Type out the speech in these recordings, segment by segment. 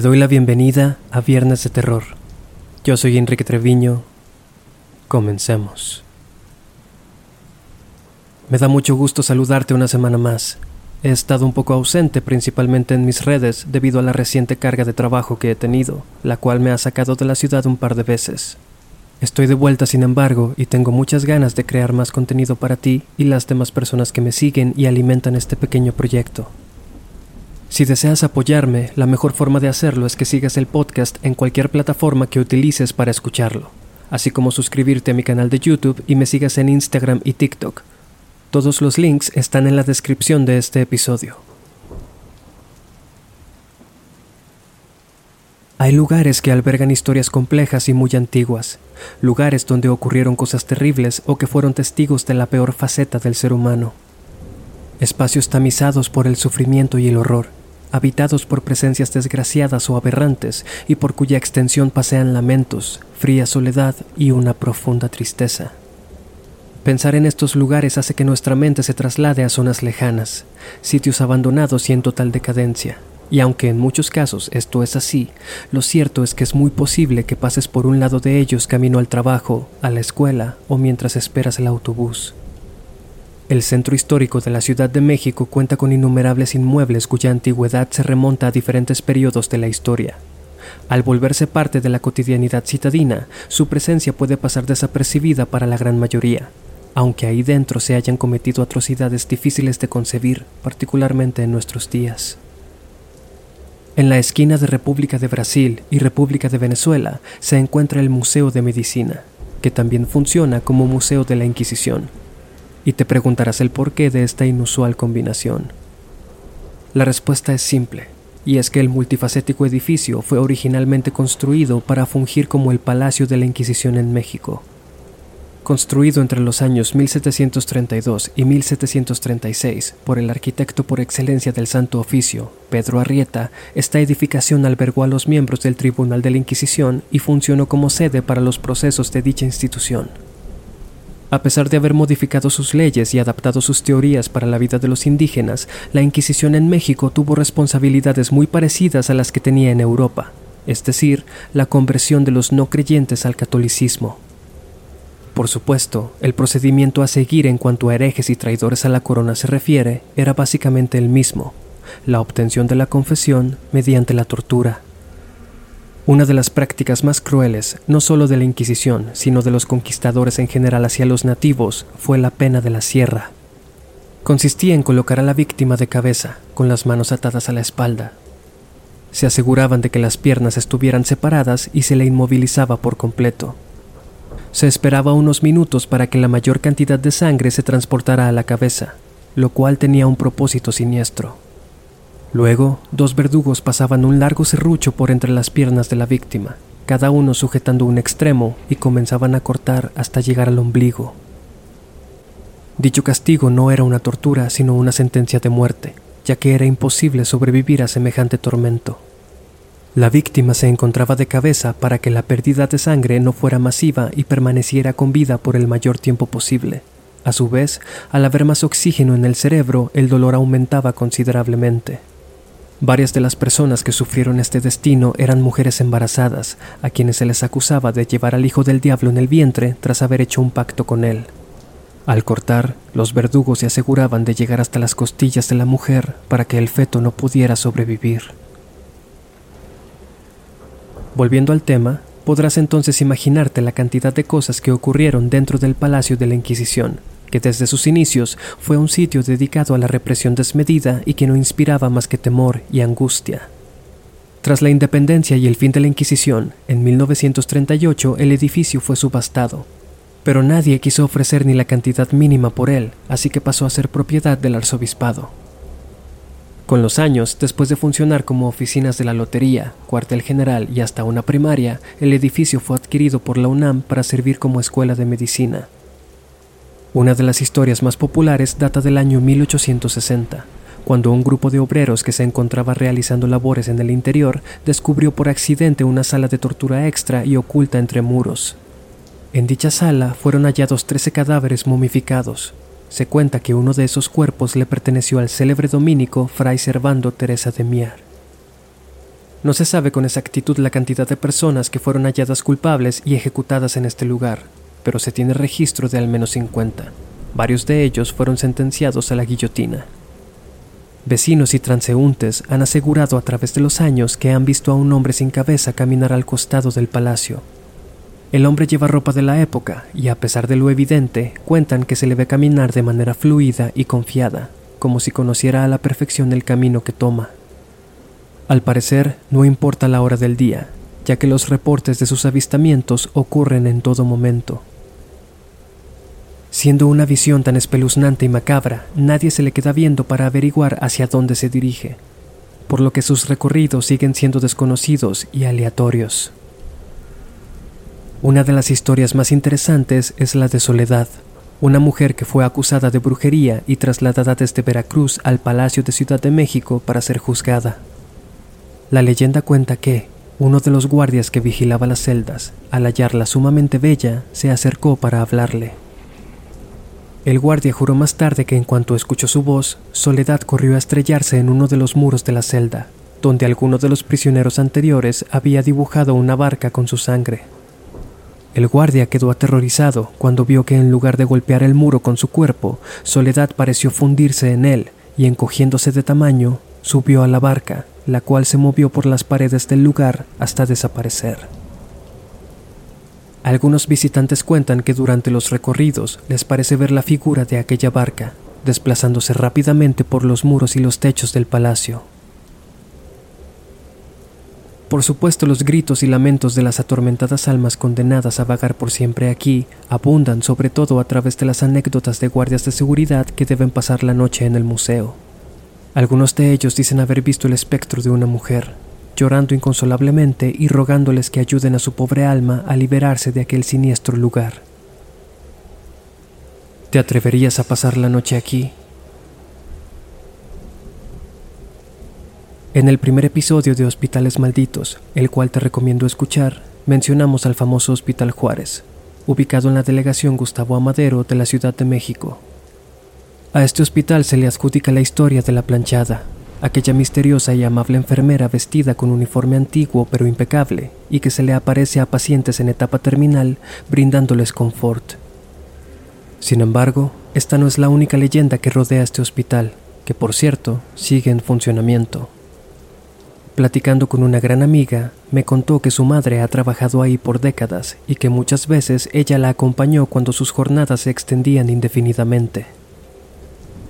Te doy la bienvenida a Viernes de Terror. Yo soy Enrique Treviño. Comencemos. Me da mucho gusto saludarte una semana más. He estado un poco ausente principalmente en mis redes debido a la reciente carga de trabajo que he tenido, la cual me ha sacado de la ciudad un par de veces. Estoy de vuelta sin embargo y tengo muchas ganas de crear más contenido para ti y las demás personas que me siguen y alimentan este pequeño proyecto. Si deseas apoyarme, la mejor forma de hacerlo es que sigas el podcast en cualquier plataforma que utilices para escucharlo, así como suscribirte a mi canal de YouTube y me sigas en Instagram y TikTok. Todos los links están en la descripción de este episodio. Hay lugares que albergan historias complejas y muy antiguas, lugares donde ocurrieron cosas terribles o que fueron testigos de la peor faceta del ser humano. Espacios tamizados por el sufrimiento y el horror habitados por presencias desgraciadas o aberrantes y por cuya extensión pasean lamentos, fría soledad y una profunda tristeza. Pensar en estos lugares hace que nuestra mente se traslade a zonas lejanas, sitios abandonados y en total decadencia. Y aunque en muchos casos esto es así, lo cierto es que es muy posible que pases por un lado de ellos camino al trabajo, a la escuela o mientras esperas el autobús. El centro histórico de la Ciudad de México cuenta con innumerables inmuebles cuya antigüedad se remonta a diferentes periodos de la historia. Al volverse parte de la cotidianidad citadina, su presencia puede pasar desapercibida para la gran mayoría, aunque ahí dentro se hayan cometido atrocidades difíciles de concebir, particularmente en nuestros días. En la esquina de República de Brasil y República de Venezuela se encuentra el Museo de Medicina, que también funciona como Museo de la Inquisición, y te preguntarás el porqué de esta inusual combinación. La respuesta es simple, y es que el multifacético edificio fue originalmente construido para fungir como el Palacio de la Inquisición en México. Construido entre los años 1732 y 1736 por el arquitecto por excelencia del Santo Oficio, Pedro Arrieta, esta edificación albergó a los miembros del Tribunal de la Inquisición y funcionó como sede para los procesos de dicha institución. A pesar de haber modificado sus leyes y adaptado sus teorías para la vida de los indígenas, la Inquisición en México tuvo responsabilidades muy parecidas a las que tenía en Europa, es decir, la conversión de los no creyentes al catolicismo. Por supuesto, el procedimiento a seguir en cuanto a herejes y traidores a la corona se refiere era básicamente el mismo, la obtención de la confesión mediante la tortura. Una de las prácticas más crueles, no solo de la Inquisición, sino de los conquistadores en general hacia los nativos, fue la pena de la sierra. Consistía en colocar a la víctima de cabeza, con las manos atadas a la espalda. Se aseguraban de que las piernas estuvieran separadas y se le inmovilizaba por completo. Se esperaba unos minutos para que la mayor cantidad de sangre se transportara a la cabeza, lo cual tenía un propósito siniestro. Luego, dos verdugos pasaban un largo serrucho por entre las piernas de la víctima, cada uno sujetando un extremo, y comenzaban a cortar hasta llegar al ombligo. Dicho castigo no era una tortura, sino una sentencia de muerte, ya que era imposible sobrevivir a semejante tormento. La víctima se encontraba de cabeza para que la pérdida de sangre no fuera masiva y permaneciera con vida por el mayor tiempo posible. A su vez, al haber más oxígeno en el cerebro, el dolor aumentaba considerablemente. Varias de las personas que sufrieron este destino eran mujeres embarazadas, a quienes se les acusaba de llevar al hijo del diablo en el vientre tras haber hecho un pacto con él. Al cortar, los verdugos se aseguraban de llegar hasta las costillas de la mujer para que el feto no pudiera sobrevivir. Volviendo al tema, podrás entonces imaginarte la cantidad de cosas que ocurrieron dentro del Palacio de la Inquisición, que desde sus inicios fue un sitio dedicado a la represión desmedida y que no inspiraba más que temor y angustia. Tras la independencia y el fin de la Inquisición, en 1938 el edificio fue subastado, pero nadie quiso ofrecer ni la cantidad mínima por él, así que pasó a ser propiedad del arzobispado. Con los años, después de funcionar como oficinas de la lotería, cuartel general y hasta una primaria, el edificio fue adquirido por la UNAM para servir como escuela de medicina. Una de las historias más populares data del año 1860, cuando un grupo de obreros que se encontraba realizando labores en el interior descubrió por accidente una sala de tortura extra y oculta entre muros. En dicha sala fueron hallados 13 cadáveres momificados. Se cuenta que uno de esos cuerpos le perteneció al célebre dominico Fray Servando Teresa de Mier. No se sabe con exactitud la cantidad de personas que fueron halladas culpables y ejecutadas en este lugar, pero se tiene registro de al menos 50. Varios de ellos fueron sentenciados a la guillotina. Vecinos y transeúntes han asegurado a través de los años que han visto a un hombre sin cabeza caminar al costado del palacio. El hombre lleva ropa de la época y a pesar de lo evidente, cuentan que se le ve caminar de manera fluida y confiada, como si conociera a la perfección el camino que toma. Al parecer, no importa la hora del día, ya que los reportes de sus avistamientos ocurren en todo momento. Siendo una visión tan espeluznante y macabra, nadie se le queda viendo para averiguar hacia dónde se dirige, por lo que sus recorridos siguen siendo desconocidos y aleatorios. Una de las historias más interesantes es la de Soledad, una mujer que fue acusada de brujería y trasladada desde Veracruz al Palacio de Ciudad de México para ser juzgada. La leyenda cuenta que uno de los guardias que vigilaba las celdas, al hallarla sumamente bella, se acercó para hablarle. El guardia juró más tarde que en cuanto escuchó su voz, Soledad corrió a estrellarse en uno de los muros de la celda, donde alguno de los prisioneros anteriores había dibujado una barca con su sangre. El guardia quedó aterrorizado cuando vio que en lugar de golpear el muro con su cuerpo, Soledad pareció fundirse en él y encogiéndose de tamaño, subió a la barca, la cual se movió por las paredes del lugar hasta desaparecer. Algunos visitantes cuentan que durante los recorridos les parece ver la figura de aquella barca, desplazándose rápidamente por los muros y los techos del palacio. Por supuesto, los gritos y lamentos de las atormentadas almas condenadas a vagar por siempre aquí abundan sobre todo a través de las anécdotas de guardias de seguridad que deben pasar la noche en el museo. Algunos de ellos dicen haber visto el espectro de una mujer, llorando inconsolablemente y rogándoles que ayuden a su pobre alma a liberarse de aquel siniestro lugar. ¿Te atreverías a pasar la noche aquí? En el primer episodio de Hospitales Malditos, el cual te recomiendo escuchar, mencionamos al famoso Hospital Juárez, ubicado en la delegación Gustavo Amadero de la Ciudad de México. A este hospital se le adjudica la historia de la planchada, aquella misteriosa y amable enfermera vestida con uniforme antiguo pero impecable y que se le aparece a pacientes en etapa terminal brindándoles confort. Sin embargo, esta no es la única leyenda que rodea este hospital, que por cierto sigue en funcionamiento. Platicando con una gran amiga, me contó que su madre ha trabajado ahí por décadas y que muchas veces ella la acompañó cuando sus jornadas se extendían indefinidamente.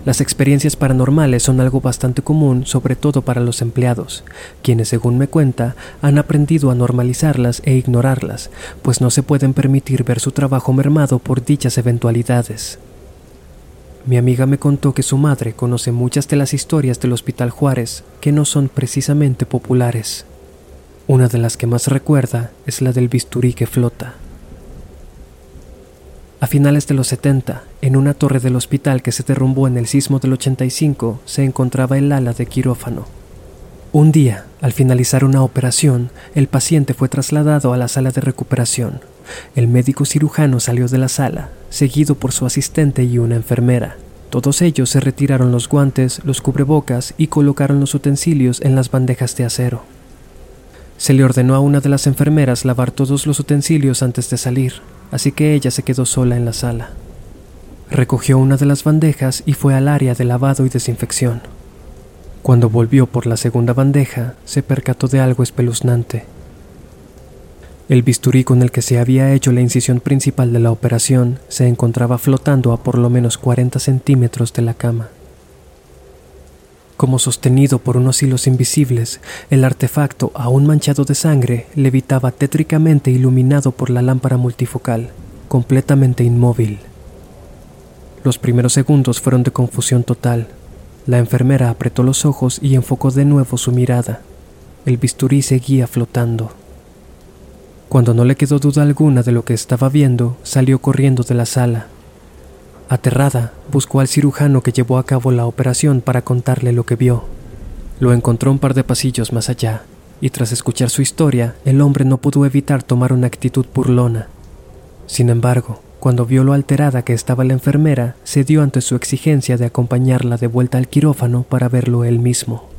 Las experiencias paranormales son algo bastante común, sobre todo para los empleados, quienes, según me cuenta, han aprendido a normalizarlas e ignorarlas, pues no se pueden permitir ver su trabajo mermado por dichas eventualidades. Mi amiga me contó que su madre conoce muchas de las historias del Hospital Juárez que no son precisamente populares. Una de las que más recuerda es la del bisturí que flota. A finales de los 70, en una torre del hospital que se derrumbó en el sismo del 85, se encontraba el ala de quirófano. Un día, al finalizar una operación, el paciente fue trasladado a la sala de recuperación. El médico cirujano salió de la sala, seguido por su asistente y una enfermera. Todos ellos se retiraron los guantes, los cubrebocas y colocaron los utensilios en las bandejas de acero. Se le ordenó a una de las enfermeras lavar todos los utensilios antes de salir así que ella se quedó sola en la sala. Recogió una de las bandejas y fue al área de lavado y desinfección. Cuando volvió por la segunda bandeja, se percató de algo espeluznante. El bisturí con el que se había hecho la incisión principal de la operación se encontraba flotando a por lo menos 40 centímetros de la cama. Como sostenido por unos hilos invisibles, el artefacto, aún manchado de sangre, levitaba tétricamente iluminado por la lámpara multifocal, completamente inmóvil. Los primeros segundos fueron de confusión total. La enfermera apretó los ojos y enfocó de nuevo su mirada. El bisturí seguía flotando. Cuando no le quedó duda alguna de lo que estaba viendo, salió corriendo de la sala, Aterrada, buscó al cirujano que llevó a cabo la operación para contarle lo que vio. Lo encontró un par de pasillos más allá, y tras escuchar su historia, el hombre no pudo evitar tomar una actitud burlona. Sin embargo, cuando vio lo alterada que estaba la enfermera, cedió ante su exigencia de acompañarla de vuelta al quirófano para verlo él mismo.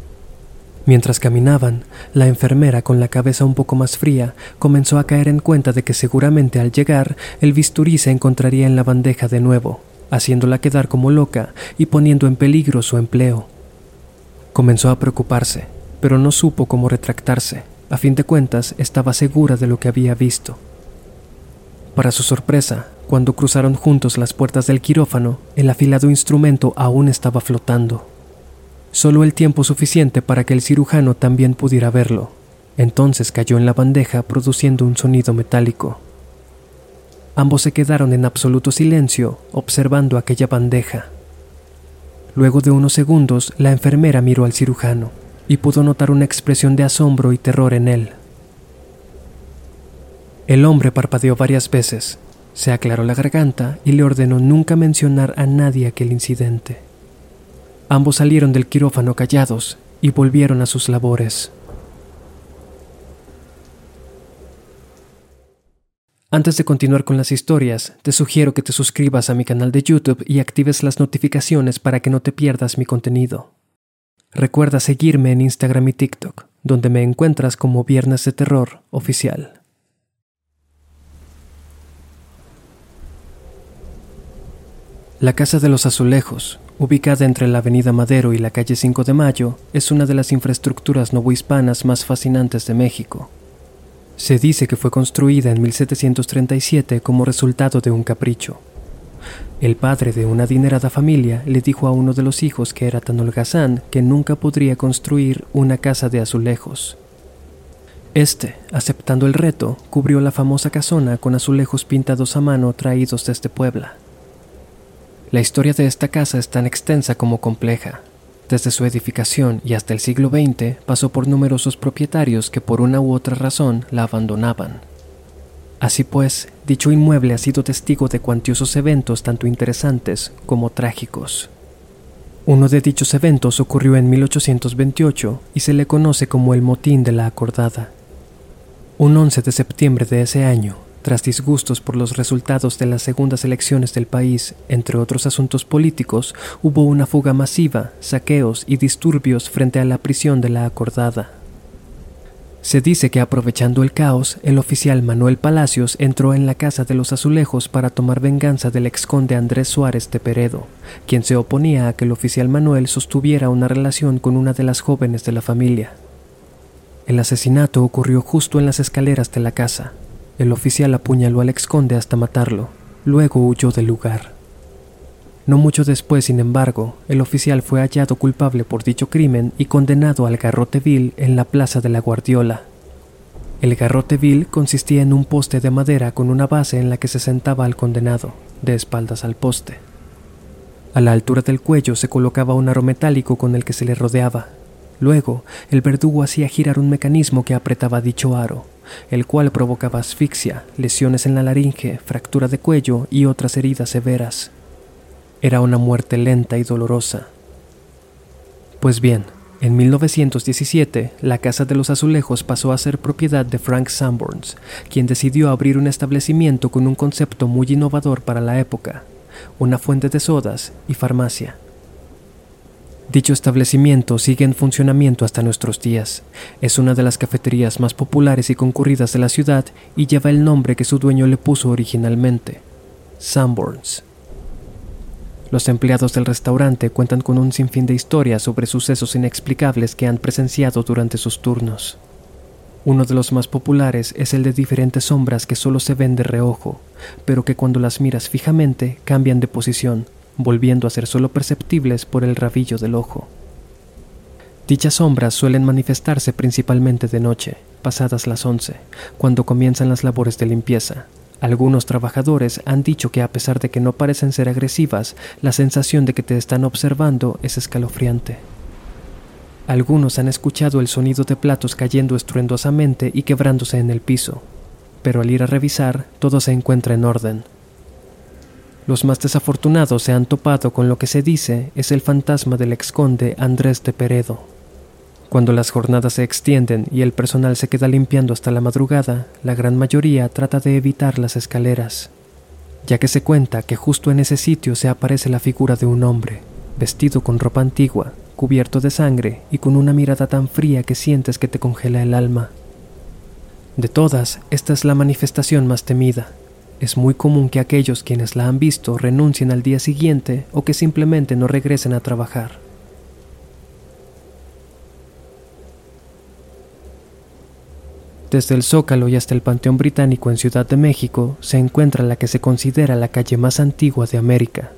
Mientras caminaban, la enfermera, con la cabeza un poco más fría, comenzó a caer en cuenta de que seguramente al llegar el bisturí se encontraría en la bandeja de nuevo, haciéndola quedar como loca y poniendo en peligro su empleo. Comenzó a preocuparse, pero no supo cómo retractarse. A fin de cuentas, estaba segura de lo que había visto. Para su sorpresa, cuando cruzaron juntos las puertas del quirófano, el afilado instrumento aún estaba flotando. Solo el tiempo suficiente para que el cirujano también pudiera verlo. Entonces cayó en la bandeja produciendo un sonido metálico. Ambos se quedaron en absoluto silencio observando aquella bandeja. Luego de unos segundos, la enfermera miró al cirujano y pudo notar una expresión de asombro y terror en él. El hombre parpadeó varias veces, se aclaró la garganta y le ordenó nunca mencionar a nadie aquel incidente. Ambos salieron del quirófano callados y volvieron a sus labores. Antes de continuar con las historias, te sugiero que te suscribas a mi canal de YouTube y actives las notificaciones para que no te pierdas mi contenido. Recuerda seguirme en Instagram y TikTok, donde me encuentras como Viernes de Terror Oficial. La Casa de los Azulejos, ubicada entre la Avenida Madero y la calle 5 de Mayo, es una de las infraestructuras novohispanas más fascinantes de México. Se dice que fue construida en 1737 como resultado de un capricho. El padre de una adinerada familia le dijo a uno de los hijos que era tan holgazán que nunca podría construir una casa de azulejos. Este, aceptando el reto, cubrió la famosa casona con azulejos pintados a mano traídos desde Puebla. La historia de esta casa es tan extensa como compleja. Desde su edificación y hasta el siglo XX pasó por numerosos propietarios que por una u otra razón la abandonaban. Así pues, dicho inmueble ha sido testigo de cuantiosos eventos tanto interesantes como trágicos. Uno de dichos eventos ocurrió en 1828 y se le conoce como el Motín de la Acordada. Un 11 de septiembre de ese año, tras disgustos por los resultados de las segundas elecciones del país, entre otros asuntos políticos, hubo una fuga masiva, saqueos y disturbios frente a la prisión de la acordada. Se dice que aprovechando el caos, el oficial Manuel Palacios entró en la casa de los azulejos para tomar venganza del exconde Andrés Suárez de Peredo, quien se oponía a que el oficial Manuel sostuviera una relación con una de las jóvenes de la familia. El asesinato ocurrió justo en las escaleras de la casa, el oficial apuñaló al exconde hasta matarlo, luego huyó del lugar. No mucho después, sin embargo, el oficial fue hallado culpable por dicho crimen y condenado al garrote vil en la plaza de la Guardiola. El garrote vil consistía en un poste de madera con una base en la que se sentaba al condenado, de espaldas al poste. A la altura del cuello se colocaba un aro metálico con el que se le rodeaba. Luego, el verdugo hacía girar un mecanismo que apretaba dicho aro, el cual provocaba asfixia, lesiones en la laringe, fractura de cuello y otras heridas severas. Era una muerte lenta y dolorosa. Pues bien, en 1917, la Casa de los Azulejos pasó a ser propiedad de Frank Sanborns, quien decidió abrir un establecimiento con un concepto muy innovador para la época, una fuente de sodas y farmacia. Dicho establecimiento sigue en funcionamiento hasta nuestros días. Es una de las cafeterías más populares y concurridas de la ciudad y lleva el nombre que su dueño le puso originalmente, Sanborns. Los empleados del restaurante cuentan con un sinfín de historias sobre sucesos inexplicables que han presenciado durante sus turnos. Uno de los más populares es el de diferentes sombras que solo se ven de reojo, pero que cuando las miras fijamente cambian de posición volviendo a ser solo perceptibles por el rabillo del ojo. Dichas sombras suelen manifestarse principalmente de noche, pasadas las once, cuando comienzan las labores de limpieza. Algunos trabajadores han dicho que a pesar de que no parecen ser agresivas, la sensación de que te están observando es escalofriante. Algunos han escuchado el sonido de platos cayendo estruendosamente y quebrándose en el piso, pero al ir a revisar todo se encuentra en orden, los más desafortunados se han topado con lo que se dice es el fantasma del exconde Andrés de Peredo. Cuando las jornadas se extienden y el personal se queda limpiando hasta la madrugada, la gran mayoría trata de evitar las escaleras, ya que se cuenta que justo en ese sitio se aparece la figura de un hombre, vestido con ropa antigua, cubierto de sangre y con una mirada tan fría que sientes que te congela el alma. De todas, esta es la manifestación más temida. Es muy común que aquellos quienes la han visto renuncien al día siguiente o que simplemente no regresen a trabajar. Desde el Zócalo y hasta el Panteón Británico en Ciudad de México se encuentra la que se considera la calle más antigua de América,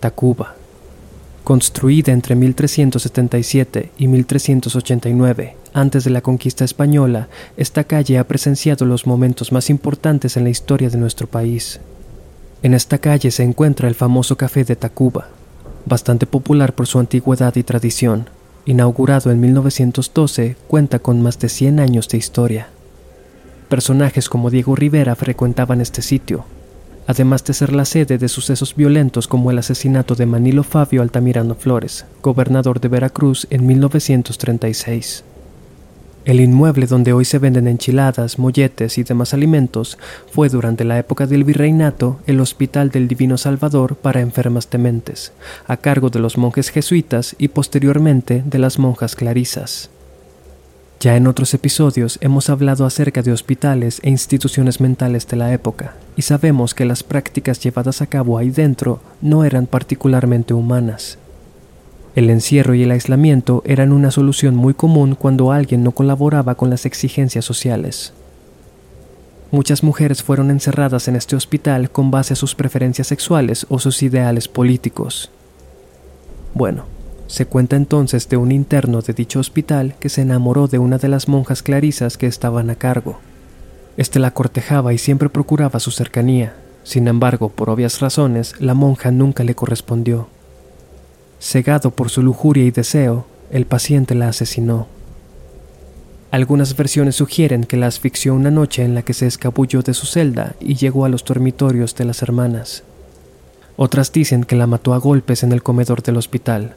Tacuba. Construida entre 1377 y 1389, antes de la conquista española, esta calle ha presenciado los momentos más importantes en la historia de nuestro país. En esta calle se encuentra el famoso Café de Tacuba, bastante popular por su antigüedad y tradición. Inaugurado en 1912, cuenta con más de 100 años de historia. Personajes como Diego Rivera frecuentaban este sitio, además de ser la sede de sucesos violentos como el asesinato de Manilo Fabio Altamirano Flores, gobernador de Veracruz en 1936. El inmueble donde hoy se venden enchiladas, molletes y demás alimentos fue durante la época del virreinato el Hospital del Divino Salvador para enfermas tementes, a cargo de los monjes jesuitas y posteriormente de las monjas clarisas. Ya en otros episodios hemos hablado acerca de hospitales e instituciones mentales de la época, y sabemos que las prácticas llevadas a cabo ahí dentro no eran particularmente humanas. El encierro y el aislamiento eran una solución muy común cuando alguien no colaboraba con las exigencias sociales. Muchas mujeres fueron encerradas en este hospital con base a sus preferencias sexuales o sus ideales políticos. Bueno, se cuenta entonces de un interno de dicho hospital que se enamoró de una de las monjas clarisas que estaban a cargo. Este la cortejaba y siempre procuraba su cercanía. Sin embargo, por obvias razones, la monja nunca le correspondió. Cegado por su lujuria y deseo, el paciente la asesinó. Algunas versiones sugieren que la asfixió una noche en la que se escabulló de su celda y llegó a los dormitorios de las hermanas. Otras dicen que la mató a golpes en el comedor del hospital,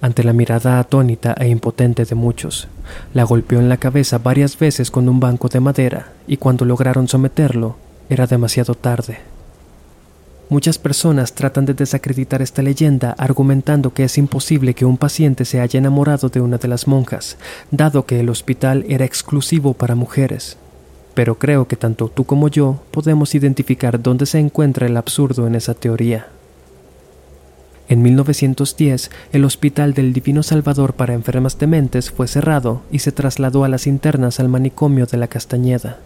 ante la mirada atónita e impotente de muchos. La golpeó en la cabeza varias veces con un banco de madera y cuando lograron someterlo era demasiado tarde. Muchas personas tratan de desacreditar esta leyenda argumentando que es imposible que un paciente se haya enamorado de una de las monjas, dado que el hospital era exclusivo para mujeres. Pero creo que tanto tú como yo podemos identificar dónde se encuentra el absurdo en esa teoría. En 1910, el Hospital del Divino Salvador para Enfermas Dementes fue cerrado y se trasladó a las internas al manicomio de la Castañeda.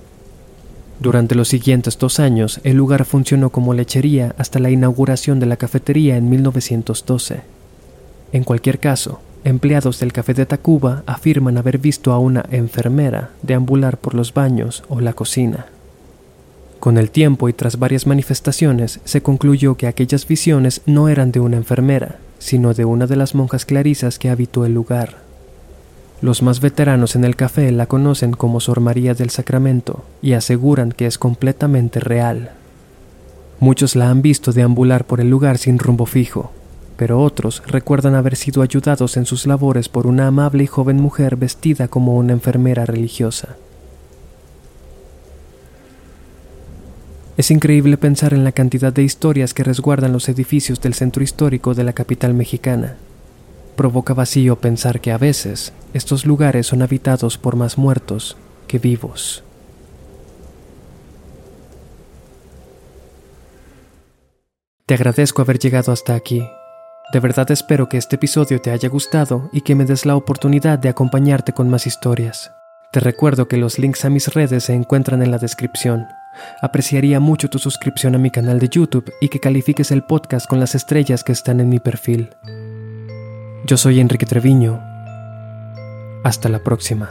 Durante los siguientes dos años, el lugar funcionó como lechería hasta la inauguración de la cafetería en 1912. En cualquier caso, empleados del café de Tacuba afirman haber visto a una enfermera deambular por los baños o la cocina. Con el tiempo y tras varias manifestaciones, se concluyó que aquellas visiones no eran de una enfermera, sino de una de las monjas clarisas que habitó el lugar. Los más veteranos en el café la conocen como Sor María del Sacramento y aseguran que es completamente real. Muchos la han visto deambular por el lugar sin rumbo fijo, pero otros recuerdan haber sido ayudados en sus labores por una amable y joven mujer vestida como una enfermera religiosa. Es increíble pensar en la cantidad de historias que resguardan los edificios del centro histórico de la capital mexicana. Provoca vacío pensar que a veces estos lugares son habitados por más muertos que vivos. Te agradezco haber llegado hasta aquí. De verdad espero que este episodio te haya gustado y que me des la oportunidad de acompañarte con más historias. Te recuerdo que los links a mis redes se encuentran en la descripción. Apreciaría mucho tu suscripción a mi canal de YouTube y que califiques el podcast con las estrellas que están en mi perfil. Yo soy Enrique Treviño. Hasta la próxima.